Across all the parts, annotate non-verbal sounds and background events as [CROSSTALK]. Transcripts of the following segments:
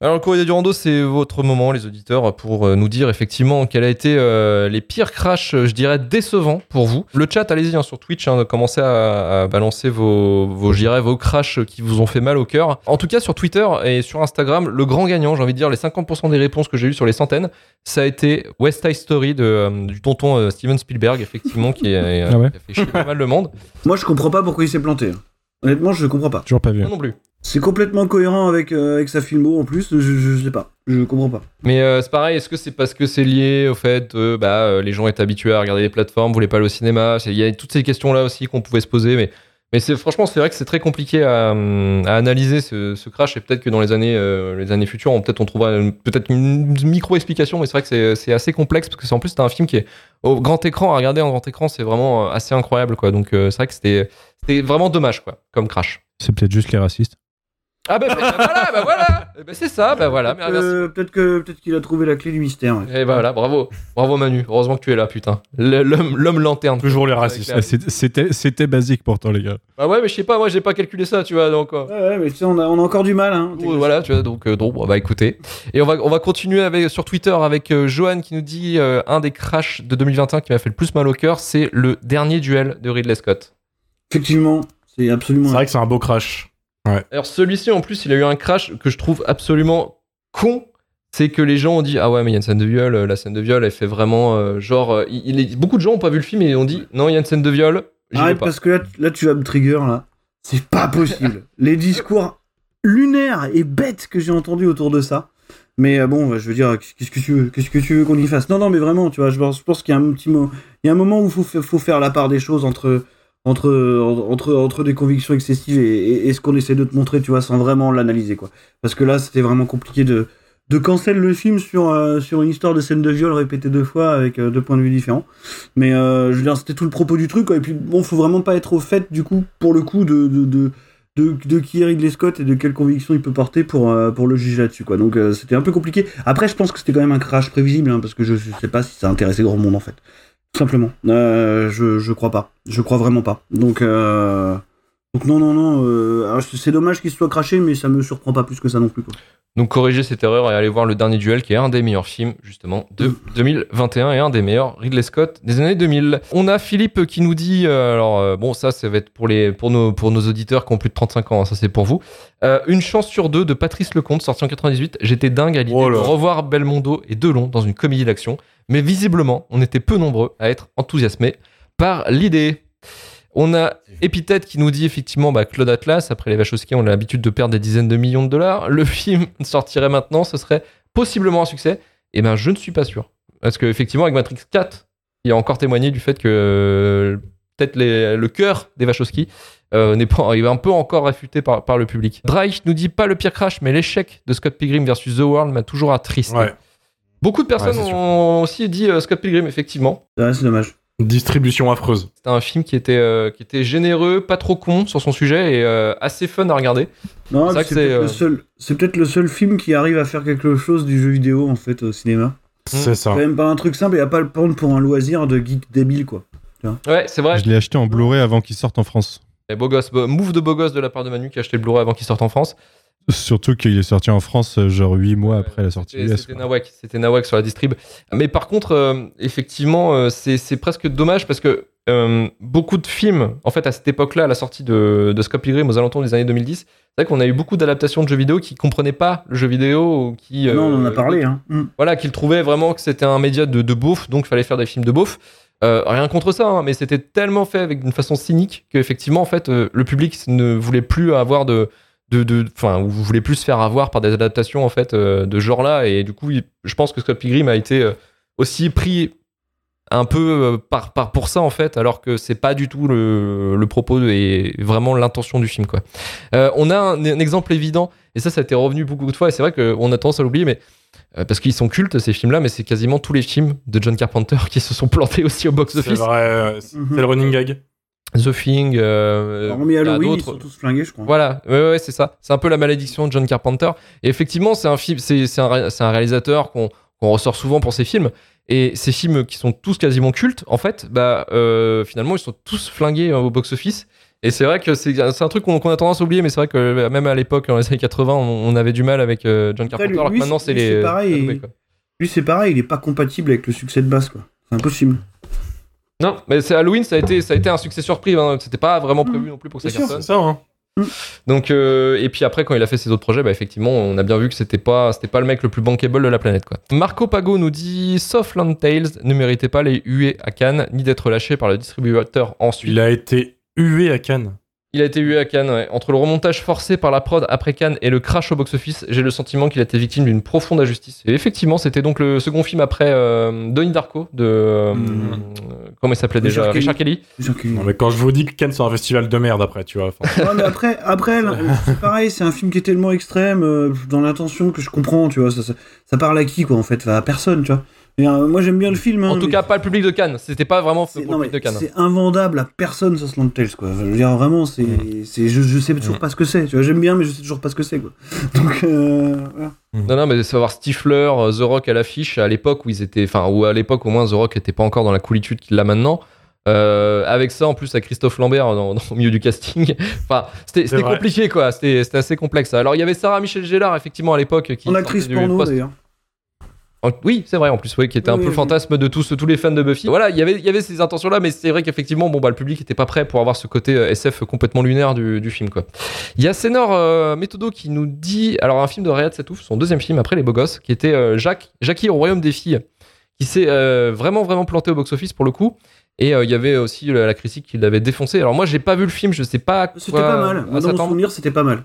Alors, le courrier du rando, c'est votre moment, les auditeurs, pour euh, nous dire effectivement quels a été euh, les pires crashs, euh, je dirais, décevants pour vous. Le chat, allez-y hein, sur Twitch, hein, commencez à, à balancer vos, vos, je dirais, vos crashs qui vous ont fait mal au cœur. En tout cas, sur Twitter et sur Instagram, le grand gagnant, j'ai envie de dire, les 50% des réponses que j'ai eues sur les centaines, ça a été West Side Story de, euh, du tonton euh, Steven Spielberg, effectivement, qui, est, [LAUGHS] Ah ouais qui a fait chier pas mal le monde. Moi, je comprends pas pourquoi il s'est planté. Honnêtement, je comprends pas. Toujours pas vu. Moi non plus. C'est complètement cohérent avec, euh, avec sa filmo en plus, je, je sais pas. Je comprends pas. Mais euh, c'est pareil, est-ce que c'est parce que c'est lié au fait que bah, euh, les gens étaient habitués à regarder les plateformes, voulaient pas aller au cinéma Il y a toutes ces questions-là aussi qu'on pouvait se poser, mais, mais c'est, franchement, c'est vrai que c'est très compliqué à, à analyser ce, ce crash, et peut-être que dans les années, euh, les années futures, on, peut-être on trouvera une- peut-être une micro-explication, mais c'est vrai que c'est, c'est assez complexe, parce que c'est en plus c'est un film qui est au grand écran, à regarder en grand écran, c'est vraiment assez incroyable, quoi. Donc euh, c'est vrai que c'était, c'était vraiment dommage, quoi, comme crash. C'est peut-être juste les racistes. Ah bah, bah, voilà, bah voilà, Eh ben, c'est ça, bah voilà, merci. Euh, peut-être que peut-être qu'il a trouvé la clé du mystère. ouais. Et voilà, bravo. Bravo Manu. Heureusement que tu es là, putain. L'homme, l'homme lanterne. Toujours les racistes. C'était c'était basique pourtant, les gars. Ah ouais, mais je sais pas, moi j'ai pas calculé ça, tu vois, donc. euh, Ouais, ouais, mais tu sais, on a, on a encore du mal. Hein. voilà, tu vois, donc, euh, donc, on va écouter. Et on va, on va continuer avec, sur Twitter avec euh, Johan qui nous dit euh, un des crashs de 2021 qui m'a fait le plus mal au cœur, c'est le dernier duel de Ridley Scott. Effectivement, c'est absolument. C'est vrai que c'est un beau crash. Alors celui-ci en plus, il a eu un crash que je trouve absolument con. C'est que les gens ont dit ah ouais mais il y a une scène de viol, euh, la scène de viol elle fait vraiment euh, genre euh, il, beaucoup de gens ont pas vu le film et ont dit non il y a une scène de viol. j'y vais Arrête pas. parce que là, là, tu vas me trigger là. C'est pas possible. [LAUGHS] Les discours lunaires et bêtes que j'ai entendus autour de ça. Mais bon, je veux dire, qu'est-ce que tu veux, qu'est-ce que tu veux qu'on y fasse? Non, non, mais vraiment, tu vois, je pense, qu'il y a un petit mot, il y a un moment où il faut, fa- faut faire la part des choses entre entre entre entre des convictions excessives et, ce qu'on essaie de te montrer, tu vois, sans vraiment l'analyser, quoi. Parce que là, c'était vraiment compliqué de de cancel le film sur euh, sur une histoire de scène de viol répétée deux fois avec euh, deux points de vue différents. Mais euh, je veux dire, c'était tout le propos du truc. Et puis, bon, faut vraiment pas être au fait, du coup, pour le coup, de, de, de, de, qui est Ridley Scott et de quelle conviction il peut porter pour, pour le juger là-dessus. Quoi. Donc, c'était un peu compliqué. Après, je pense que c'était quand même un crash prévisible, hein, parce que je sais pas si ça intéressait grand monde, en fait. Simplement. Euh, je, je crois pas. Je crois vraiment pas. Donc, euh, donc non, non, non. euh, c'est dommage qu'il se soit craché, mais ça me surprend pas plus que ça non plus. Quoi. Donc corrigez cette erreur et allez voir le dernier duel qui est un des meilleurs films justement de 2021 et un des meilleurs Ridley Scott des années 2000. On a Philippe qui nous dit euh, alors euh, bon ça ça va être pour les pour nos pour nos auditeurs qui ont plus de 35 ans hein, ça c'est pour vous. Euh, une chance sur deux de Patrice Lecomte sorti en 98. J'étais dingue à l'idée Oh de là. revoir Belmondo et Delon dans une comédie d'action, mais visiblement on était peu nombreux à être enthousiasmés par l'idée. On a Épithète qui nous dit effectivement bah, Claude Atlas, après les Wachowski, on a l'habitude de perdre des dizaines de millions de dollars. Le [LAUGHS] film sortirait maintenant, ce serait possiblement un succès. Et ben je ne suis pas sûr. Parce qu'effectivement, avec Matrix 4, il a encore témoigné du fait que peut-être les- le cœur des Wachowski euh, n'est pas, il est un peu encore réfuté par, par le public. Drake nous dit pas le pire crash, mais l'échec de Scott Pilgrim versus The World m'a toujours attristé. Ouais. Beaucoup de personnes Ouais, ont aussi dit euh, Scott Pilgrim, effectivement. Ouais, c'est dommage. Distribution affreuse. C'était un film qui était, euh, qui était généreux, pas trop con sur son sujet et euh, assez fun à regarder. Non, C'est vrai c'est que peut-être c'est, euh, le seul. C'est peut-être le seul film qui arrive à faire quelque chose du jeu vidéo en fait au cinéma. C'est ça. quand même pas un truc simple et à pas le prendre pour un loisir de geek débile quoi. Ouais, c'est vrai. Je l'ai acheté en Blu-ray avant qu'il sorte en France. Et beau gosse, beau- move de beau gosse de la part de Manu qui a acheté le Blu-ray avant qu'il sorte en France. Surtout qu'il est sorti en France euh, genre 8 mois après la sortie C'était US. c'était. Nawak, c'était Nawak sur la distrib. Mais par contre, euh, effectivement, euh, c'est presque dommage parce que euh, beaucoup de films, en fait, à cette époque-là, à la sortie de, de Scott Pilgrim aux alentours des années 2010, c'est vrai qu'on a eu beaucoup d'adaptations de jeux vidéo qui comprenaient pas le jeu vidéo ou qui. non, on en a parlé hein. Mm. voilà, qu'ils trouvaient vraiment que c'était un média de, de beauf, donc il fallait faire des films de beauf. Euh, rien contre ça, hein, mais c'était tellement fait avec une façon cynique qu'effectivement, en fait, euh, le public ne voulait plus avoir de, de, de- enfin, ou voulait plus se faire avoir par des adaptations en fait euh, de ce genre-là, et du coup, il- je pense que Scott Pilgrim a été euh, aussi pris un peu euh, par, par pour ça en fait, alors que c'est pas du tout le, le propos et vraiment l'intention du film quoi. Euh, on a un, un exemple évident, et ça, ça a été revenu beaucoup de fois, et c'est vrai qu'on a tendance à l'oublier, mais parce qu'ils sont cultes ces films-là, mais c'est quasiment tous les films de John Carpenter [LAUGHS] qui se sont plantés aussi au C'est box-office. vrai. C'est Mhm. le running gag. The Thing, euh, Hormis il y a Halloween, ils d'autres. sont tous flingués, je crois. Voilà, ouais, ouais, c'est ça. C'est un peu la malédiction de John Carpenter. Et effectivement, c'est un film, c'est un, réalisateur qu'on ressort souvent pour ses films. Et ces films qui sont tous quasiment cultes, en fait, bah euh, finalement, ils sont tous flingués euh, au box-office. Et c'est vrai que c'est un truc qu'on a tendance à oublier, mais c'est vrai que euh, même à l'époque, dans les années 80, on, on avait du mal avec euh, John Carpenter, lui- alors que maintenant, c'est- les. c'est pareil. Lui, c'est pareil, il est pas compatible avec le succès de base, quoi. C'est impossible. Non, mais c'est Halloween, ça a été, ça a été un succès surprise. Hein. C'était pas vraiment prévu non plus pour que ça cartonne. C'est ça, hein. Donc euh, et puis après quand il a fait ses autres projets, bah effectivement on a bien vu que c'était pas c'était pas le mec le plus bankable de la planète quoi. Marco Pago nous dit Softland Tales ne méritait pas les huées à Cannes ni d'être lâché par le distributeur ensuite. Il a été hué à Cannes. Il a été hué à Cannes. ouais. Entre le remontage forcé par la prod après Cannes et le crash au box-office, j'ai le sentiment qu'il a été victime d'une profonde injustice. Et effectivement, c'était donc le second film après euh, Donnie Darko de euh, euh, comment il s'appelait déjà Richard Kelly. Richard Kelly. Non, mais quand je vous dis que Cannes c'est un festival de merde après, tu vois. [LAUGHS] Ouais, mais après, après c'est pareil, c'est un film qui est tellement extrême euh, dans l'intention que je comprends, tu vois. Ça, ça, ça parle à qui, quoi, en fait? Enfin, À personne, tu vois. Euh, moi, j'aime bien le film. hein, En tout mais cas, pas le public de Cannes. C'était pas vraiment pour non, le mais public de Cannes. c'est invendable à personne, ça, Slant Tales, quoi. Je veux dire, vraiment, c'est, c'est, je, je sais toujours Mm. pas ce que c'est. Tu vois, j'aime bien, mais je sais toujours pas ce que c'est, quoi. [LAUGHS] Donc, euh, voilà. Non, non, mais savoir Stifler, euh, The Rock à l'affiche à l'époque où ils étaient, enfin, ou à l'époque au moins The Rock était pas encore dans la coolitude qu'il a maintenant. Euh, avec ça, en plus, à Christophe Lambert dans, [LAUGHS] dans- au milieu du casting. [LAUGHS] enfin, c'était compliqué, quoi. C'était c'était assez complexe. Alors, il y avait Sarah Michel Gellar, effectivement, à l'époque. qui En actrice porno, d'ailleurs. En- Oui, c'est vrai, en plus, oui, qui était un Oui, peu le fantasme de tous, tous les fans de Buffy. Voilà, il y avait, il y avait ces intentions-là, mais c'est vrai qu'effectivement, bon, bah, le public était pas prêt pour avoir ce côté euh, SF complètement lunaire du, du film, quoi. Il y a Sénor euh, Méthodo qui nous dit, alors un film de Riyad Satouf, son deuxième film après Les Beaux Gosses, qui était euh, Jacques, Jackie au Royaume des Filles, qui s'est euh, vraiment, vraiment planté au box-office pour le coup. Et euh, il y avait aussi la, la critique qui l'avait défoncé. Alors moi, j'ai pas vu le film, je sais pas. C'était pas mal. Moi, dans mon souvenir, c'était pas mal.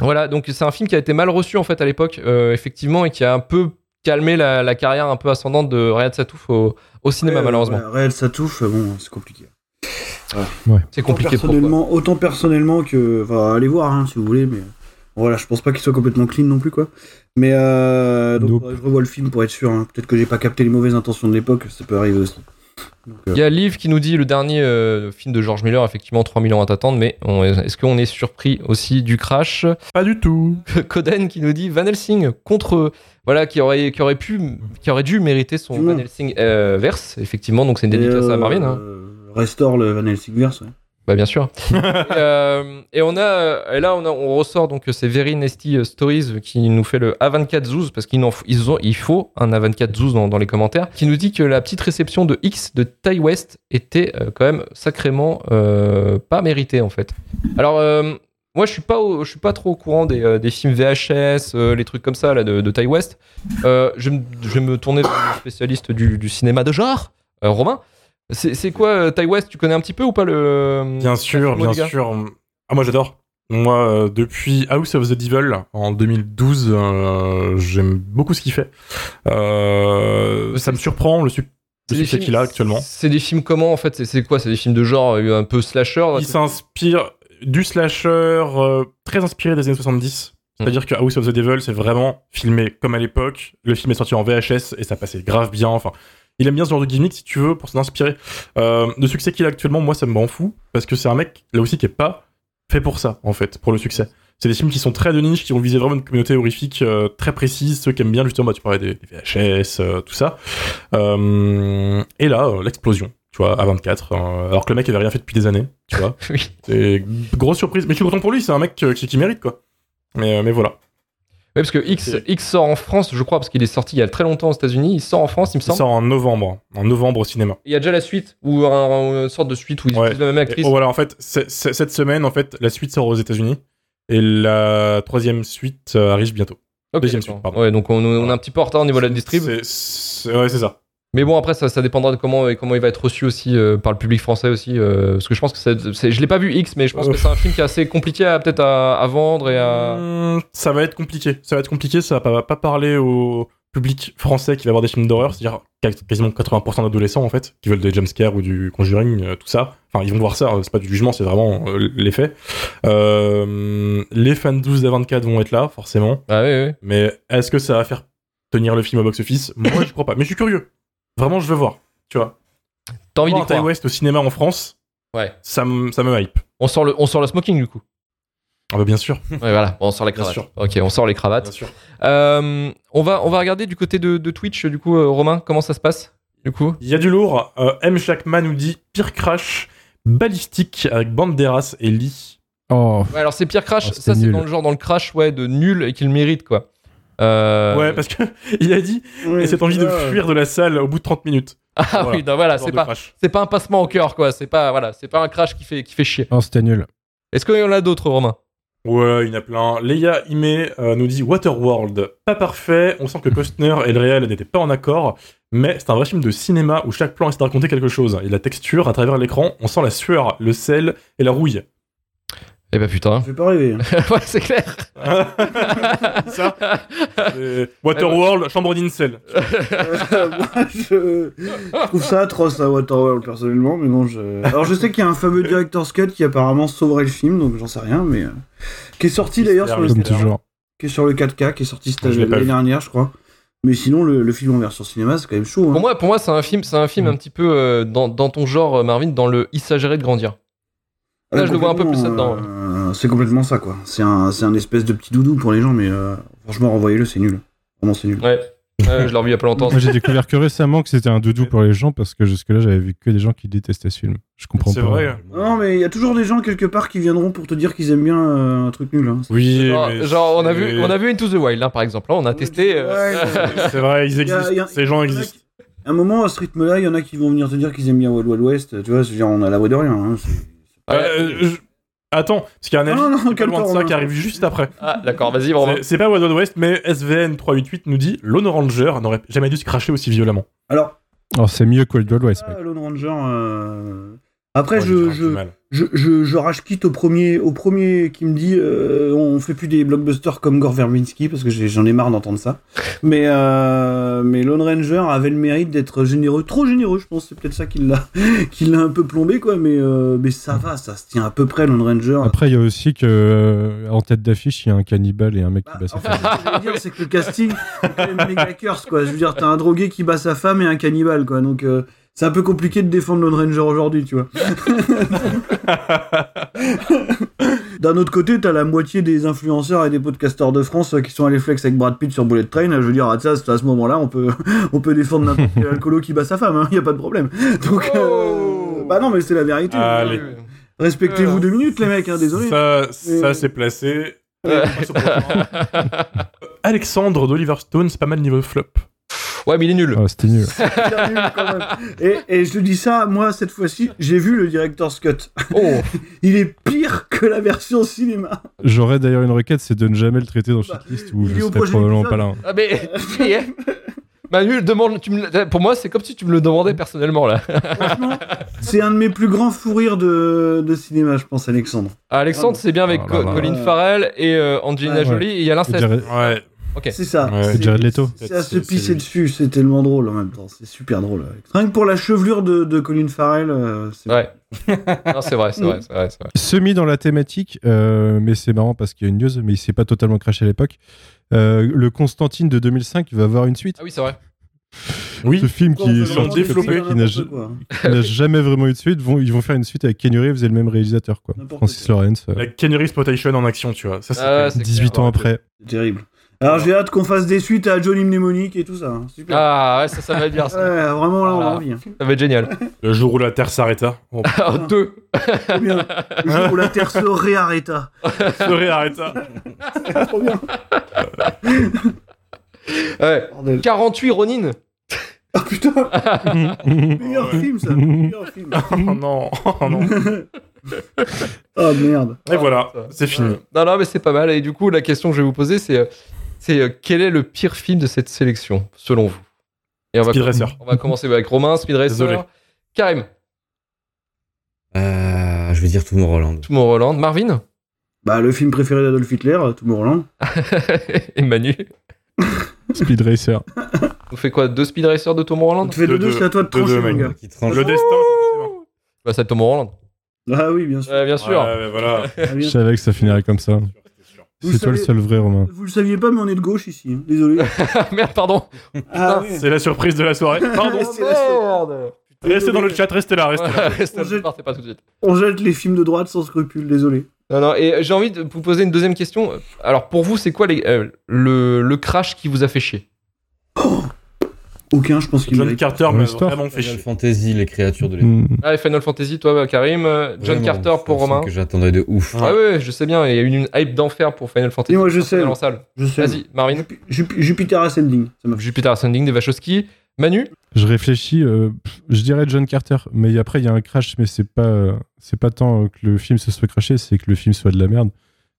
Voilà, donc c'est un film qui a été mal reçu en fait à l'époque, effectivement, et qui a un peu calmé la, la carrière un peu ascendante de Riyad Satouf au, au cinéma, Ouais, malheureusement. ouais, Réel Satouf, euh, bon, c'est compliqué. C'est Autant compliqué pour toi. personnellement, autant personnellement que. Enfin, allez voir, hein, si vous voulez, mais. Voilà, je pense pas qu'il soit complètement clean non plus, quoi. Mais euh, donc, Nope. je revois le film pour être sûr. hein. Peut-être que j'ai pas capté les mauvaises intentions de l'époque, ça peut arriver aussi. Il y a Liv qui nous dit le dernier euh, film de George Miller, effectivement 3 millions à t'attendre, mais est-ce qu'on est surpris aussi du crash? Pas du tout. [LAUGHS] Coden qui nous dit Van Helsing contre voilà qui aurait qui aurait pu qui aurait dû mériter son. Van Helsing euh, verse effectivement donc c'est une dédicace à Marvin hein. euh, Restore le Van Helsing verse. ouais. Bah bien sûr. [LAUGHS] et, euh, et on a et là on, a, on ressort donc ces Very Nasty Stories qui nous fait le A24 Zouz parce qu'ils ils ont il faut un A24 Zouz dans, dans les commentaires qui nous dit que la petite réception de X de Ty West était euh, quand même sacrément euh, pas méritée en fait. Alors euh, moi je suis pas au- je suis pas trop au courant des, euh, des films VHS euh, les trucs comme ça là de, de Ty West. Euh, je, vais me- tourner vers le spécialiste du, du cinéma de genre euh, Romain. C'est quoi euh, Ty West Tu connais un petit peu ou pas le Bien sûr, bien sûr. Ah, moi j'adore. Moi, euh, depuis House of the Devil en 2012, euh, j'aime beaucoup ce qu'il fait. Euh, ça me surprend le, le succès qu'il a actuellement. C'est des films comment en fait? C'est- C'est quoi? C'est des films de genre euh, un peu slasher Il s'inspire du slasher euh, très inspiré des années 70. C'est-à-dire que House of the Devil, c'est vraiment filmé comme à l'époque. Le film est sorti en VHS et ça passait grave bien. Enfin, il aime bien ce genre de gimmick, si tu veux, pour s'en inspirer. Euh, le succès qu'il a actuellement, moi, ça me rend fou. Parce que c'est un mec, là aussi, qui est pas fait pour ça, en fait, pour le succès. C'est des films qui sont très de niche, qui vont viser vraiment une communauté horrifique euh, très précise, ceux qui aiment bien, justement, bah, tu parlais des, des VHS, euh, tout ça. Et là, l'explosion, tu vois, à 24, euh, alors que le mec avait rien fait depuis des années, tu vois. [LAUGHS] Oui. C'est grosse surprise. Mais je suis content pour lui, c'est un mec qui, qui mérite, quoi. Mais, mais voilà. Ouais, parce que X. X sort en France, je crois, parce qu'il est sorti il y a très longtemps aux États-Unis. Il sort en France, il me Il semble. sort en novembre, en novembre au cinéma. Il y a déjà la suite, ou un- une sorte de suite où ils Ouais. utilisent la même Et, actrice. oh, voilà, en fait, cette semaine, en fait, la suite sort aux États-Unis et la troisième suite euh, arrive bientôt. Deuxième suite, pardon. Ouais, donc on, on est un petit peu en retard au niveau de la distrib. C'est- c'est- Ouais, c'est ça. Mais bon, après, ça, ça dépendra de comment, comment il va être reçu aussi euh, par le public français aussi. euh, parce que je pense que c'est, je l'ai pas vu X, mais je pense Euh. que c'est un film qui est assez compliqué à peut-être à, à vendre et à. Hum, Ça va être compliqué. Ça va être compliqué. Ça va pas parler au public français qui va voir des films d'horreur, c'est-à-dire quas- quasiment 80% d'adolescents en fait, qui veulent des jumpscares ou du conjuring, euh, tout ça. Enfin, ils vont voir ça. euh, C'est pas du jugement, c'est vraiment euh, les faits. Euh, les fans 12 à 24 vont être là, forcément. Ah oui, oui. Mais est-ce que ça va faire tenir le film au box-office? Moi, je crois pas. Mais je suis curieux. Vraiment, je veux voir. Tu vois. T'as envie croire. West au cinéma en France, Ouais. ça, me- ça me hype. On sort le, on sort le smoking du coup. Ah bah bien sûr, [LAUGHS] Ouais, voilà. On sort les Bien cravates. sûr. Ok, on sort les cravates. bien sûr. Euh, on va, on va regarder du côté de, de Twitch du coup, euh, Romain. Comment ça se passe du coup? Il y a du lourd. Euh, M. Jackman nous dit pire crash balistique avec Banderas et Lee. Oh, Ouais, alors c'est Pierre Crash. Oh, c'était ça, c'est nul. dans le genre dans le crash, ouais, de nul et qu'il mérite quoi. Euh, Ouais, parce que [LAUGHS] il a dit et cette envie de fuir de la salle au bout de 30 minutes. Ah Voilà. oui, non, voilà, c'est pas, crash. c'est pas un passement au cœur quoi. C'est pas, voilà, c'est pas un crash qui fait, qui fait chier. oh c'était nul. Est-ce qu'il y en a d'autres, Romain? Ouais, il y en a plein. Leia Ime euh, nous dit Waterworld, pas parfait. On sent que Costner et le réel n'étaient pas en accord, mais c'est un vrai film de cinéma où chaque plan essaie de raconter quelque chose. Et la texture à travers l'écran, on sent la sueur, le sel et la rouille. Eh ben putain. Ça fait pas rêver. hein. [LAUGHS] ouais, c'est clair. [LAUGHS] ça [LAUGHS] Waterworld, chambre d'incel. Euh, moi, je... je trouve ça atroce, à Waterworld, personnellement. Mais bon, je... Alors, je sais qu'il y a un fameux director's cut qui apparemment sauverait le film, donc j'en sais rien, mais. euh, Qui est sorti d'ailleurs sur, le... Comme Mystère. toujours. qui est sur le 4K, qui est sorti Je l'année dernière, je crois. Mais sinon, le, le film en version cinéma, c'est quand même chaud. hein. Pour moi, pour moi, c'est un film, c'est un film un petit peu euh, dans, dans ton genre, Marvin, dans le il s'agirait de grandir. Là, je le vois un peu plus là-dedans, euh, c'est complètement ça, quoi. C'est un, c'est un espèce de petit doudou pour les gens, mais euh, franchement, renvoyez-le, c'est nul. Vraiment, c'est nul. Ouais. Je l'ai revu il y a pas longtemps. Moi j'ai découvert que récemment que c'était un doudou pour les gens parce que jusque-là j'avais vu que des gens qui détestaient ce film. Je comprends C'est pas. vrai. Non, mais il y a toujours des gens quelque part qui viendront pour te dire qu'ils aiment bien euh, un truc nul. Hein. Oui, Genre, mais genre, on a c'est- vu, on a vu Into the Wild, hein, par exemple. Là, on a testé. euh, Ouais, [LAUGHS] C'est vrai, ils Y a- existent. y a- Ces gens existent. qui- À un moment, à ce rythme-là, il y en a qui vont venir te dire qu'ils aiment bien Wild Wild West. Tu vois, on a la voix de rien. Hein. Euh, je- Attends, parce qu'il y a un avis Non, non, qui est pas calme-toi, loin de ça qui arrive juste après. Ah, d'accord, vas-y, Romain. C'est- C'est pas Wild Wild West, mais SVN 388 nous dit Lone Ranger n'aurait jamais dû se cracher aussi violemment. Alors, Oh, c'est mieux que Wild Wild West, ah, Lone Ranger. euh, Après, j'ai je, je, je, je, je rage quitte au premier, au premier qui me dit euh, on fait plus des blockbusters comme Gore Verbinski parce que j'ai- j'en ai marre d'entendre ça. Mais, euh, mais Lone Ranger avait le mérite d'être généreux, trop généreux, je pense. C'est peut-être ça qui l'a [LAUGHS] qui l'a un peu plombé, quoi. Mais, euh, mais ça va, ça se tient à peu près, Lone Ranger. Après, il y a aussi que euh, en tête d'affiche, il y a un cannibale et un mec Bah, qui bat sa fait, femme. ce que j'allais dire, c'est que le casting [LAUGHS] est quand même méga curse, quoi. Je veux dire, t'as un drogué qui bat sa femme et un cannibale, quoi. Donc, euh, c'est un peu compliqué de défendre Lone Ranger aujourd'hui, tu vois. [LAUGHS] D'un autre côté, t'as la moitié des influenceurs et des podcasteurs de France euh, qui sont allés flex avec Brad Pitt sur Bullet Train. Je veux dire, à, ça, à ce moment-là, on peut, [LAUGHS] on peut défendre n'importe quel alcoolo qui bat sa femme, hein. Y a pas de problème. Donc, euh, Oh. bah non, mais c'est la vérité. Allez. Respectez-vous deux minutes, les mecs, hein, désolé. Ça, ça Mais- c'est placé. [LAUGHS] Alexandre d'Oliver Stone, c'est pas mal niveau flop. Ouais, mais il est nul. Oh, c'était nul. [LAUGHS] Bien nul, quand même. Et, et je te dis ça, moi, cette fois-ci, j'ai vu le director's cut. Oh, [LAUGHS] Il est pire que la version cinéma. J'aurais d'ailleurs une requête, c'est de ne jamais le traiter dans Bah, Shitlist où il je serais probablement épisode. pas là. ah, [LAUGHS] mais. Manu, demande, tu me le- pour moi, c'est comme si tu me le demandais personnellement là. Franchement, c'est un de mes plus grands fous rires de, de cinéma, je pense, Alexandre. Alexandre, c'est bien avec là là. Colin Farrell et euh, Angelina Ouais. Jolie. Et il y a l'inceste. Ouais. C'est ça. Ouais. C'est- Jared Leto. C'est à se pisser dessus, c'est tellement drôle en même temps. C'est super drôle. Rien que pour la chevelure de, de Colin Farrell, euh, c'est Ouais. [LAUGHS] non, c'est vrai, c'est vrai, c'est vrai, vrai. Semi dans la thématique, euh, mais c'est marrant parce qu'il y a une news, mais il s'est pas totalement craché à l'époque. Euh, le Constantine de 2005 va avoir une suite. Ah oui, c'est vrai. Oui. Ce film Pourquoi qui, développés, n'importe qui n'a qui n'a jamais vraiment eu de suite, vont, ils vont faire une suite avec Kenny Reeves et le même réalisateur, quoi. Francis quoi. Lawrence. euh, La Kenny Exploitation en action, tu vois. Ça, c'est Ah, c'est 18 clair. ans après. Terrible. Alors j'ai hâte qu'on fasse des suites à Johnny Mnemonic et tout ça. hein. Super. Ah ouais, ça, ça va être bien. Ça, Ouais, vraiment là, on a Voilà. envie. hein. ça va être génial. [LAUGHS] le jour où la Terre s'arrêta. On [LAUGHS] Ah, deux. Bien. Le jour où la Terre se réarrêta. [LAUGHS] se réarrêta. Trop bien. Ouais. Bordel. 48 Ronin. Ah putain, meilleur Ouais. film ça. Meilleur film. Oh non, oh non. Oh merde. Et voilà, c'est fini. Non, non, mais c'est pas mal. Et du coup, la question que je vais vous poser, c'est, euh, c'est euh, quel est le pire film de cette sélection, selon vous? Et on va, Speed Racer. on va commencer avec Romain, Speed Racer. Désolé. Karim, Euh, je vais dire tout mon Roland. tout mon Roland, Marvin? Bah le film préféré d'Adolf Hitler, Tomorrowland. [LAUGHS] et Manu. [LAUGHS] Speed Racer. On fait quoi? Deux Speed Racer de Tom Holland Tu fais Deux, deux, deux. c'est à toi de Deux, trancher deux, mon mec. gars. Qui tranche. Le destin, forcément. Bah, c'est Tom Holland. Ah oui, bien sûr. Ouais, bien sûr. Ouais, voilà. [LAUGHS] Ah, Je savais que ça finirait comme ça. Vous C'est toi le seul vrai, Romain. Vous le saviez pas, mais on est de gauche ici. hein. Désolé. [LAUGHS] Merde, pardon. Ah. C'est la surprise de la soirée. [LAUGHS] Pardon. C'est la Merde. Restez dans le chat, restez là, restez là. Restez, On jette- partez pas tout de suite. On jette les films de droite sans scrupule, désolé. Non, non, et j'ai envie de vous poser une deuxième question. Alors, pour vous, c'est quoi les, euh, le, le crash qui vous a fait chier? Aucun, je pense qu'il John. Carter Dans m'a l'histoire. vraiment fait Final. Fantasy, les créatures de l'époque. Mm. Ah, et Final Fantasy, toi, Karim. euh, John Vraiment, Carter pour Romain. que j'attendais de ouf. Ouais, ouais, je sais bien, il y a eu une hype d'enfer pour Final Fantasy. Et moi, je sais. En salle. Je sais. Vas-y, Jupi- Jupiter Ascending. Ça. Jupiter Ascending des Wachowski. Manu Je réfléchis, euh, je dirais John Carter, mais après il y a un crash, mais c'est pas, euh, c'est pas tant que le film se soit craché, c'est que le film soit de la merde.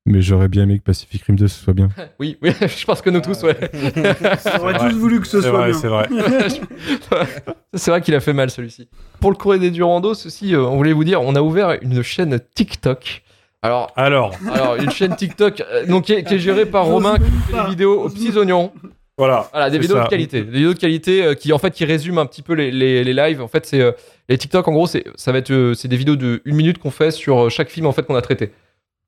Mais j'aurais bien aimé que Pacific Rim 2 ce soit bien. [LAUGHS] Oui, oui, [LAUGHS] je pense que nous tous, ouais. [LAUGHS] On aurait tous voulu que ce C'est soit vrai, bien. c'est vrai. C'est vrai qu'il a fait mal celui-ci. Pour le courrier des Durando, ceci, euh, on voulait vous dire, on a ouvert une chaîne TikTok. Alors, Alors, alors une chaîne TikTok euh, donc, qui, est, qui est gérée par Romain, qui fait des vidéos aux petits oignons. voilà. Voilà, des vidéos ça. de qualité. Des vidéos de qualité euh, qui, en fait, qui résument un petit peu les, les, les lives. En fait, c'est euh, les TikTok, en gros, c'est ça va être euh, c'est des vidéos de une minute qu'on fait sur chaque film en fait qu'on a traité.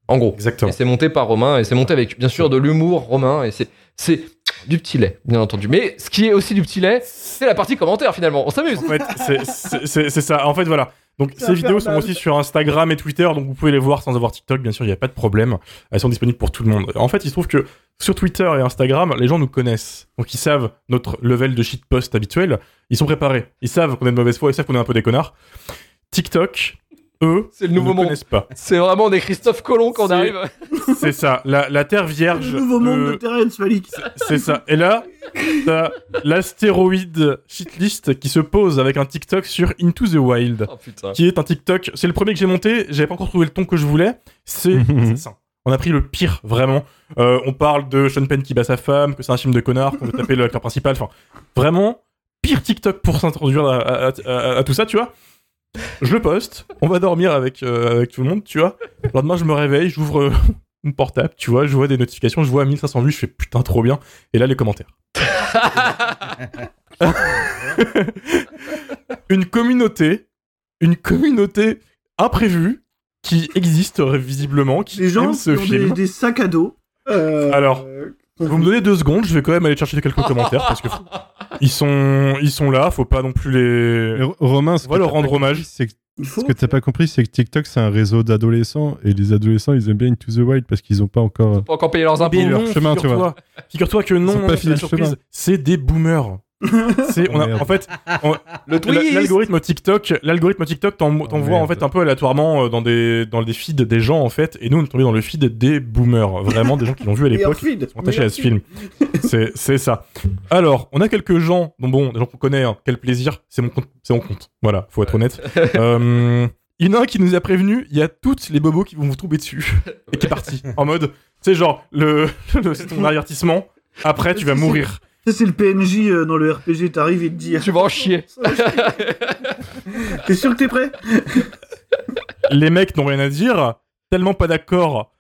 En gros. Exactement. Et c'est monté par Romain et c'est monté avec bien sûr de l'humour Romain et c'est c'est du petit lait bien entendu. Mais ce qui est aussi du petit lait, c'est la partie commentaire finalement. On s'amuse. En fait, c'est- c'est c'est- c'est ça. En fait, voilà. Donc, C'est ces vidéos sont aussi sur Instagram et Twitter, donc vous pouvez les voir sans avoir TikTok, bien sûr, il n'y a pas de problème. Elles sont disponibles pour tout le monde. En fait, il se trouve que sur Twitter et Instagram, les gens nous connaissent. Donc, ils savent notre level de shitpost habituel. Ils sont préparés. Ils savent qu'on est de mauvaise foi, ils savent qu'on est un peu des connards. TikTok, eux, C'est le ne nouveau nous monde. connaissent pas. C'est vraiment des Christophe Colomb quand on C'est- arrive. [LAUGHS] C'est ça. La, la terre vierge. Le nouveau monde de- de Terrence Malick. C'est ça. Et là, t'as l'astéroïde shitlist qui se pose avec un TikTok sur Into the Wild. Oh putain. qui est un TikTok. C'est le premier que j'ai monté. J'avais pas encore trouvé le ton que je voulais. C'est [LAUGHS] assassin. On a pris le pire, vraiment. Euh, on parle de Sean Penn qui bat sa femme, que c'est un film de connard, qu'on veut taper le acteur principal. Enfin, vraiment, pire TikTok pour s'introduire à, à- à- à tout ça, tu vois. Je le poste. On va dormir avec, euh, avec tout le monde, tu vois. Le lendemain, je me réveille, j'ouvre euh, mon portable, tu vois, je vois des notifications, je vois 1500 vues, je fais putain, trop bien. Et là, les commentaires. [LAUGHS] une communauté, une communauté imprévue qui existe visiblement, qui Les gens qui ce ont film. des, des sacs à dos. euh, Alors, euh, Vous me donnez deux secondes, je vais quand même aller chercher quelques [LAUGHS] commentaires parce que ils sont, ils sont là, faut pas non plus les. Mais Ro- Romain, ce On va que leur t'as rendre pas hommage. compris, c'est que-. Ce que t'as pas compris, c'est que TikTok, c'est un réseau d'adolescents, et les adolescents, ils aiment bien Into the Wild parce qu'ils ont pas encore. Pas encore payer leurs impôts. Leur non, chemin, tu figure-toi, figure-toi que non, pas la surprise, chemin. c'est des boomers. [LAUGHS] C'est, on a, en fait, Le. L'algorithme TikTok, l'algorithme TikTok t'en- t'envoie en merde. fait un peu aléatoirement euh, dans des dans des feeds des gens en fait, et nous on est tombé dans le feed des boomers, vraiment des gens qui l'ont vu à l'époque, feed, qui sont attachés à ce film. C'est c'est ça. Alors, on a quelques gens, bon bon, des gens qu'on connaît, hein, quel plaisir, c'est mon compte, c'est mon compte. Voilà, faut être honnête. [LAUGHS] Euh, il y en a un qui nous a prévenu, il y a toutes les bobos qui vont vous tomber dessus et qui est parti en mode, sais genre le, [LAUGHS] le c'est ton avertissement. Après, tu vas mourir. C'est le PNJ euh, dans le RPG, t'arrives et te dire. Tu vas en chier. [LAUGHS] T'es sûr que t'es prêt? Les mecs n'ont rien à dire, tellement pas d'accord.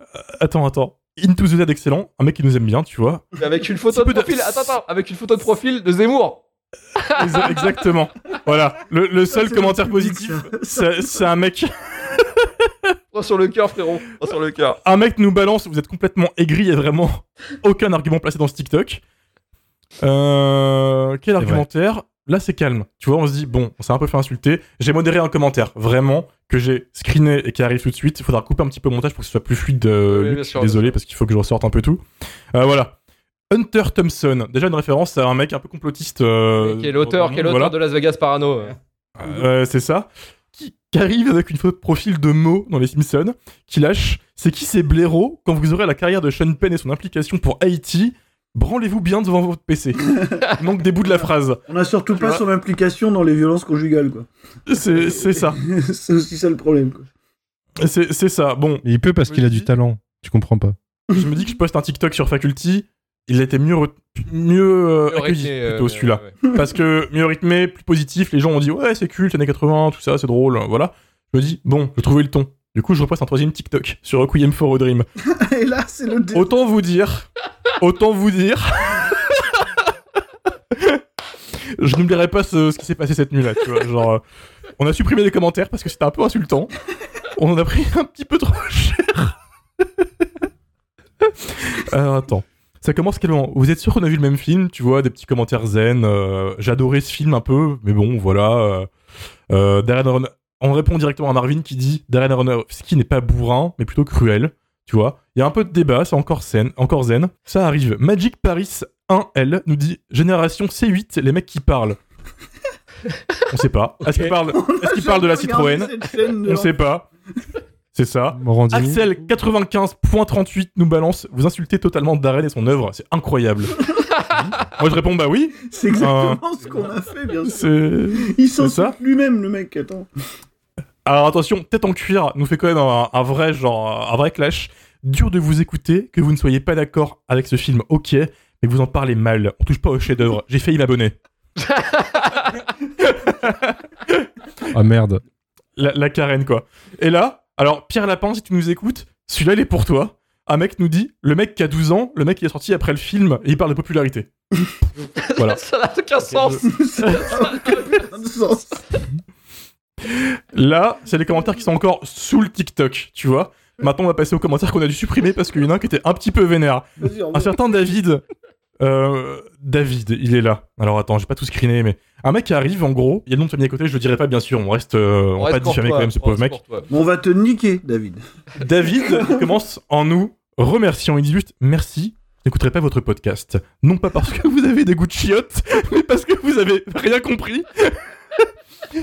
Euh, attends, attends. Into the Dead excellent, un mec qui nous aime bien, tu vois. Avec une photo de profil. Attends, attends. Avec une photo de profil de Zemmour. Exa- Exactement. Voilà. Le, le seul commentaire le positif, c'est un mec. [LAUGHS] Prends sur le cœur, frérot. Prends sur le cœur. Un mec nous balance, vous êtes complètement aigri, il y a vraiment aucun argument placé dans ce TikTok. Euh, quel vrai. argumentaire Là, c'est calme. Tu vois, on se dit, bon, on s'est un peu fait insulter. J'ai modéré un commentaire, vraiment, que j'ai screené et qui arrive tout de suite. Il faudra couper un petit peu le montage pour que ce soit plus fluide. euh, Oui, sûr, désolé, parce qu'il faut que je ressorte un peu tout. Euh, voilà. Hunter Thompson, déjà une référence à un mec un peu complotiste. euh, qui est l'auteur, voilà. de Las Vegas Parano. euh. C'est ça. Qui, qui arrive avec une photo de profil de Mo dans Les Simpsons, qui lâche C'est qui ces blaireaux Quand vous aurez la carrière de Sean Penn et son implication pour Haïti, branlez-vous bien devant votre PC. Il [LAUGHS] manque des bouts de la phrase. On a surtout Tu pas son implication dans les violences conjugales, quoi. C'est ça. [LAUGHS] c'est aussi ça le problème, quoi. C'est ça. Bon, Mais il peut parce qu'il a du talent. Tu comprends pas. je me dis que je poste un TikTok sur Faculty. Il a été mieux, re- mieux, euh, Mieux accueilli rythmé, euh, plutôt celui-là. ouais, ouais. Parce que mieux rythmé, plus positif, les gens ont dit ouais c'est culte, années 80, tout ça, c'est drôle, voilà. Je me dis bon, je trouvais le ton. Du coup, je reposte un troisième TikTok sur Requiem for a Dream. [LAUGHS] Et là, c'est le dé- Autant vous dire, autant vous dire. je n'oublierai pas ce, ce qui s'est passé cette nuit-là, tu vois. Genre, euh, on a supprimé les commentaires parce que c'était un peu insultant. On en a pris un petit peu trop cher. Alors [LAUGHS] attends. Ça commence calmement. Vous êtes sûr qu'on a vu le même film Tu vois, des petits commentaires zen. euh, J'adorais ce film un peu, mais bon, voilà. euh, Euh, Darren on répond directement à Marvin qui dit Darren Aronofsky n'est pas bourrin, mais plutôt cruel. Tu vois, il y a un peu de débat, c'est encore zen, encore zen. Ça arrive. Magic Paris 1L nous dit Génération C8, les mecs qui parlent. [LAUGHS] on sait pas. Est-ce qu'ils parlent, est-ce qu'ils parlent de la Citroën On sait pas. C'est ça. Morandini. Axel 95.38 nous balance Vous insultez totalement Darren et son œuvre, c'est incroyable. [LAUGHS] Moi je réponds bah oui. C'est exactement ce qu'on a fait, bien sûr. C'est Il s'insulte lui-même, le mec, attends. Alors attention, tête en cuir nous fait quand même un, un vrai genre un vrai clash. Dur de vous écouter, que vous ne soyez pas d'accord avec ce film, ok, mais que vous en parlez mal. On touche pas au chef-d'œuvre. J'ai failli m'abonner. [LAUGHS] Ah merde. La, la carène quoi. Et là, alors Pierre Lapin, si tu nous écoutes, celui-là il est pour toi. Un mec nous dit le mec qui a 12 ans, le mec qui est sorti après le film et il parle de popularité. [LAUGHS] Voilà. Ça n'a aucun sens. Là, c'est les commentaires qui sont encore sous le TikTok, tu vois. Maintenant, on va passer aux commentaires qu'on a dû supprimer parce qu'il y en a un qui était un petit peu vénère. Un certain David. Euh, David, il est là. Alors attends, j'ai pas tout screené, mais un mec qui arrive, en gros, il y a le nom de famille à côté, je le dirai pas bien sûr, on reste, euh, on, va reste pas pour diffamer quand même ce on pauvre reste mec. On va te niquer, David. David [LAUGHS] commence en nous remerciant. Il dit juste merci. Je n'écouterai pas votre podcast. Non pas parce que vous avez des goûts de chiottes, mais parce que vous avez rien compris.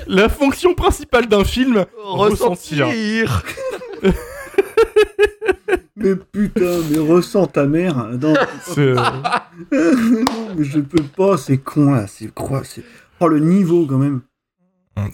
La fonction principale d'un film, ressentir. Ressentir. [LAUGHS] Mais putain, mais ressens ta mère. Non, C'est- euh, non, mais je peux pas, c'est con là, c'est quoi c'est... Oh, le niveau quand même.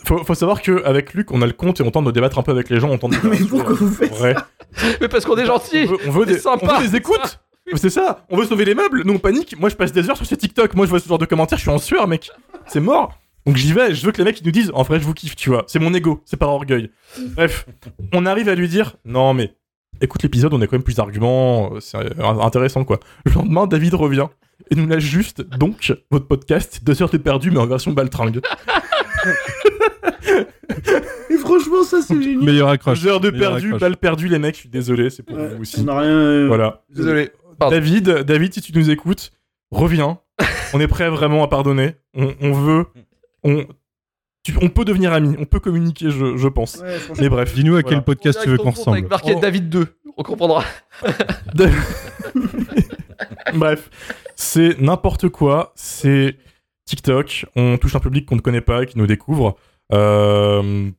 Faut, faut savoir qu'avec Luc, on a le compte et on tente de débattre un peu avec les gens. On tente de [LAUGHS] Mais pourquoi vous faites Ouais. [LAUGHS] Mais parce qu'on est On gentil. veut, on veut des, sympa. on veut des écoutes. C'est ça. On veut sauver les meubles. Nous on panique. Moi je passe des heures sur ces TikTok. Moi je vois ce genre de commentaires. Je suis en sueur, mec. C'est mort. Donc j'y vais. Je veux que les mecs ils nous disent. En vrai, je vous kiffe. Tu vois. C'est mon ego. C'est par orgueil. Bref, on arrive à lui dire. Non mais écoute l'épisode. On a quand même plus d'arguments. C'est euh, intéressant quoi. Le lendemain, David revient et nous lâche juste. Donc votre podcast deux heures de perdu mais en version baltringue. Et franchement, ça c'est génial. Meilleur accroche. Deux heures de perdu, balle perdue les mecs. Je suis désolé. C'est pour Ouais, vous aussi. on n'a rien. euh, Voilà. Désolé. Pardon. David, David, si tu nous écoutes, reviens. on est prêt vraiment à pardonner. On, on veut. On, tu- on peut devenir amis. On peut communiquer, je, je pense. Ouais. Mais bref. Dis-nous à Voilà. quel podcast tu veux qu'on ressemble. Avec marqué Oh. David 2. On comprendra. [LAUGHS] [LAUGHS] Bref. C'est n'importe quoi. C'est TikTok. On touche un public qu'on ne connaît pas, qui nous découvre. Euh,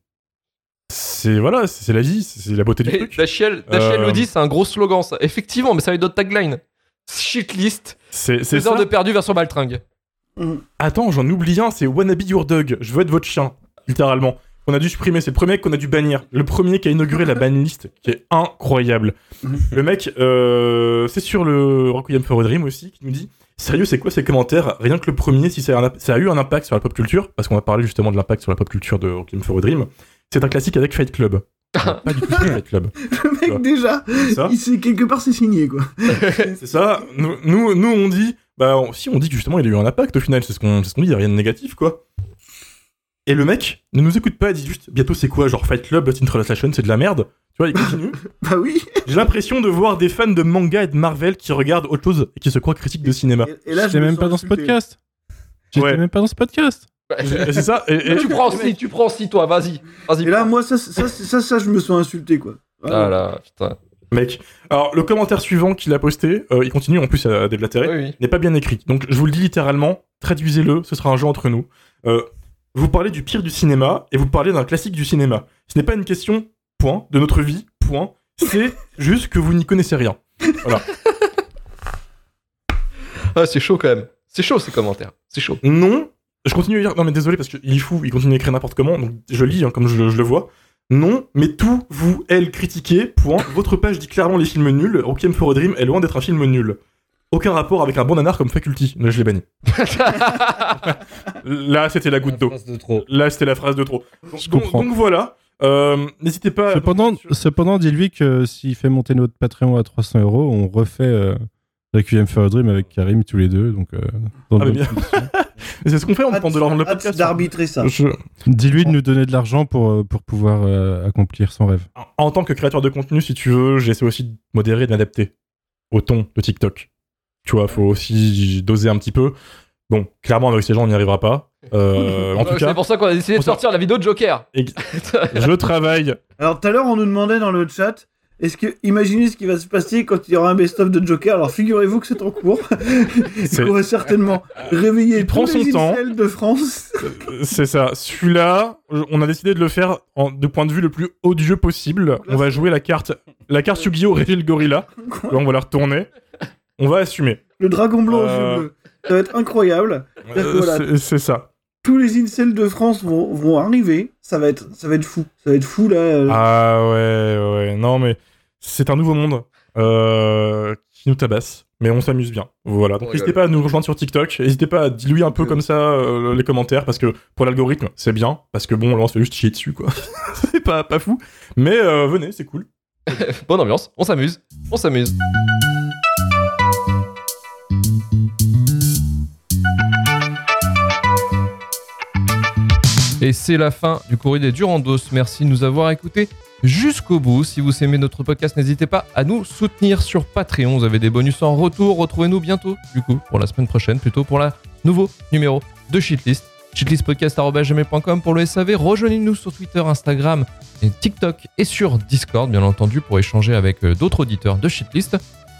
c'est voilà, c'est la vie, c'est la beauté du Et truc. Dachiel, Dachiel Euh, le dit, c'est un gros slogan ça. Effectivement, mais ça va être notre tagline. Shitlist. C'est heures ça. de perdu version baltringue. Attends, j'en oublie un, c'est Wanna Be Your Dog. Je veux être votre chien, littéralement. On a dû supprimer, c'est le premier qu'on a dû bannir. Le premier qui a inauguré la banlist, qui est incroyable. Le mec, euh, c'est sur le Requiem for a Dream aussi, qui nous dit Sérieux, c'est quoi ces commentaires? Rien que le premier, si ça a, ça eu un impact sur la pop culture, parce qu'on a parlé justement de l'impact sur la pop culture de Requiem for a Dream, c'est un classique avec Fight Club. [LAUGHS] Pas du tout Fight Club. Le mec, déjà, Ça, il sait quelque part, c'est signé quoi. [LAUGHS] c'est ça. Nous, nous, nous, on dit, bah, on- si on dit que justement il a eu un impact au final, c'est ce qu'on c'est ce qu'on dit, y a rien de négatif quoi. Et le mec ne nous écoute pas, il dit juste, bientôt c'est quoi, genre Fight Club, Translation, c'est de la merde. Tu vois, il continue. [LAUGHS] Bah oui. J'ai l'impression de voir des fans de manga et de Marvel qui regardent autre chose et qui se croient critiques de cinéma. Et, et là, je même pas dans ce podcast. J'étais Ouais. même pas dans ce podcast. Et c'est ça. Et, [LAUGHS] et- tu prends si, tu prends si, toi, vas-y. Vas-y. Et là, moi, ça, ça, ça, ça, je me sens insulté quoi. Ah là, putain. Mec. Alors, le commentaire suivant qu'il a posté, euh, il continue en plus à déblatérer. Oui, oui. n'est pas bien écrit. Donc je vous le dis littéralement, traduisez-le, ce sera un jeu entre nous. Euh, vous parlez du pire du cinéma et vous parlez d'un classique du cinéma. Ce n'est pas une question, point, de notre vie, point. C'est [LAUGHS] juste que vous n'y connaissez rien. [LAUGHS] Ah, c'est chaud quand même. C'est chaud ces commentaires. C'est chaud. Non, je continue à lire. Non mais désolé parce qu'il est fou, il continue à écrire n'importe comment, donc je lis hein, comme je, je le vois. Non, mais tout, vous, elle, critiquez, point. Votre page dit clairement les films nuls. Requiem for a Dream est loin d'être un film nul. Aucun rapport avec un bon nanar comme Faculty. Mais je l'ai banni. [LAUGHS] Là, c'était la goutte d'eau. Là, c'était la phrase de trop. Je Donc, comprends. donc voilà. Euh, N'hésitez pas. à- Cependant, cependant dis-lui que s'il fait monter notre Patreon à 300 euros, on refait euh, Requiem for a Dream avec Karim tous les deux. Donc, euh, dans Ah, bien. [LAUGHS] c'est ce qu'on fait, on prend de l'argent de podcast. d'arbitrer ça. Je- Dis-lui de nous donner de l'argent pour, euh, pour pouvoir euh, accomplir son rêve. En tant que créateur de contenu, si tu veux, j'essaie aussi de modérer et de m'adapter au ton de TikTok. Tu vois, faut aussi doser un petit peu. Bon, clairement, avec ces gens, on n'y arrivera pas. Euh, [LAUGHS] en tout c'est cas, pour ça qu'on a décidé de sortir la vidéo de Joker. [LAUGHS] je travaille. Alors tout à l'heure, on nous demandait dans le chat, est-ce que imaginez ce qui va se passer quand il y aura un best-of de Joker. Alors figurez-vous que c'est en cours. [LAUGHS] On va certainement réveiller Il prend son temps. de France. C'est ça. Celui-là, on a décidé de le faire en, de point de vue le plus jeu possible. On va jouer la carte, la carte Yu-Gi-Oh! Reveal Gorilla. Là, on va la retourner. On va assumer. Le dragon blanc Euh. Ça va être incroyable. Euh, Voilà. C'est ça. Tous les incels de France vont, vont arriver. Ça va être, ça va être fou. Ça va être fou là. euh. Ah ouais, ouais. Non, mais c'est un nouveau monde euh, qui nous tabasse. Mais on s'amuse bien. Voilà. Donc On n'hésitez pas à nous rejoindre sur TikTok. N'hésitez pas à diluer un peu comme ça euh, les commentaires parce que pour l'algorithme, c'est bien. Parce que bon, là, on se fait juste chier dessus, quoi. [LAUGHS] c'est pas, pas fou. Mais euh, venez, c'est cool. [LAUGHS] Bonne ambiance, on s'amuse, on s'amuse. Et c'est la fin du courrier des Durandos. Merci de nous avoir écoutés jusqu'au bout. Si vous aimez notre podcast, n'hésitez pas à nous soutenir sur Patreon. Vous avez des bonus en retour. Retrouvez-nous bientôt, du coup, pour la semaine prochaine, plutôt pour la nouveau numéro de Shitlist. Shitlistpodcast.com pour le SAV. Rejoignez-nous sur Twitter, Instagram et TikTok et sur Discord, bien entendu, pour échanger avec euh, d'autres auditeurs de Shitlist.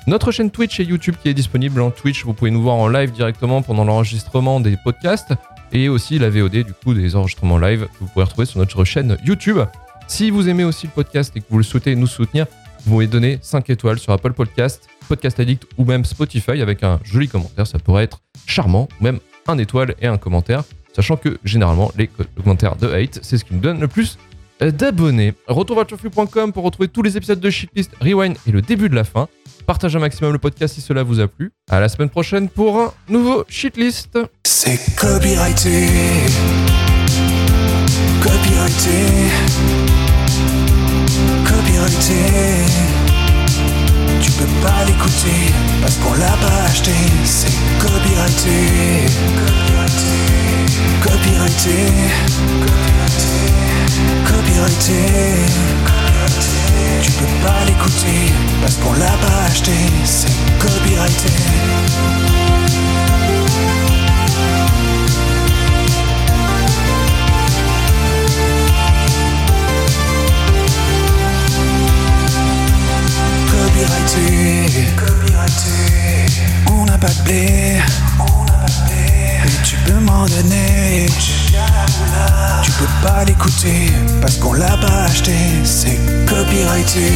Notre chaîne Twitch et YouTube qui est disponible en Twitch, vous pouvez nous voir en live directement pendant l'enregistrement des podcasts et aussi la VOD du coup des enregistrements live que vous pouvez retrouver sur notre chaîne YouTube. Si vous aimez aussi le podcast et que vous le souhaitez nous soutenir, vous pouvez donner 5 étoiles sur Apple Podcast, Podcast Addict ou même Spotify avec un joli commentaire, ça pourrait être charmant, même un étoile et un commentaire, sachant que généralement les co- commentaires de hate, c'est ce qui nous donne le plus euh, d'abonnés. Retourvalturfu.com pour retrouver tous les épisodes de Shitlist, Rewind et le début de la fin. Partagez un maximum le podcast si cela vous a plu. À la semaine prochaine pour un nouveau Shitlist. C'est copyrighté. Copyrighté. Copyrighté. Tu peux pas l'écouter parce qu'on l'a pas acheté. C'est copyrighté. Copyrighté. Copyrighté. Copyrighté. Tu peux pas l'écouter parce qu'on l'a pas acheté. C'est copyrighté. Copyrighté, copyrighté. On n'a pas de blé, tu peux m'en donner. Tu peux pas l'écouter Parce qu'on l'a pas acheté. C'est copyrighté.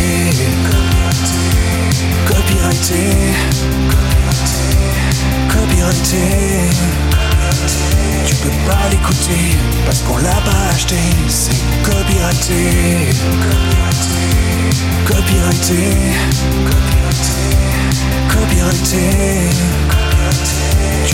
Copyrighté. Copyrighté. Tu peux pas l'écouter Parce qu'on l'a pas acheté. C'est copyrighté Copyrighté. Copyrighté. Copyrighté. Copyrighté.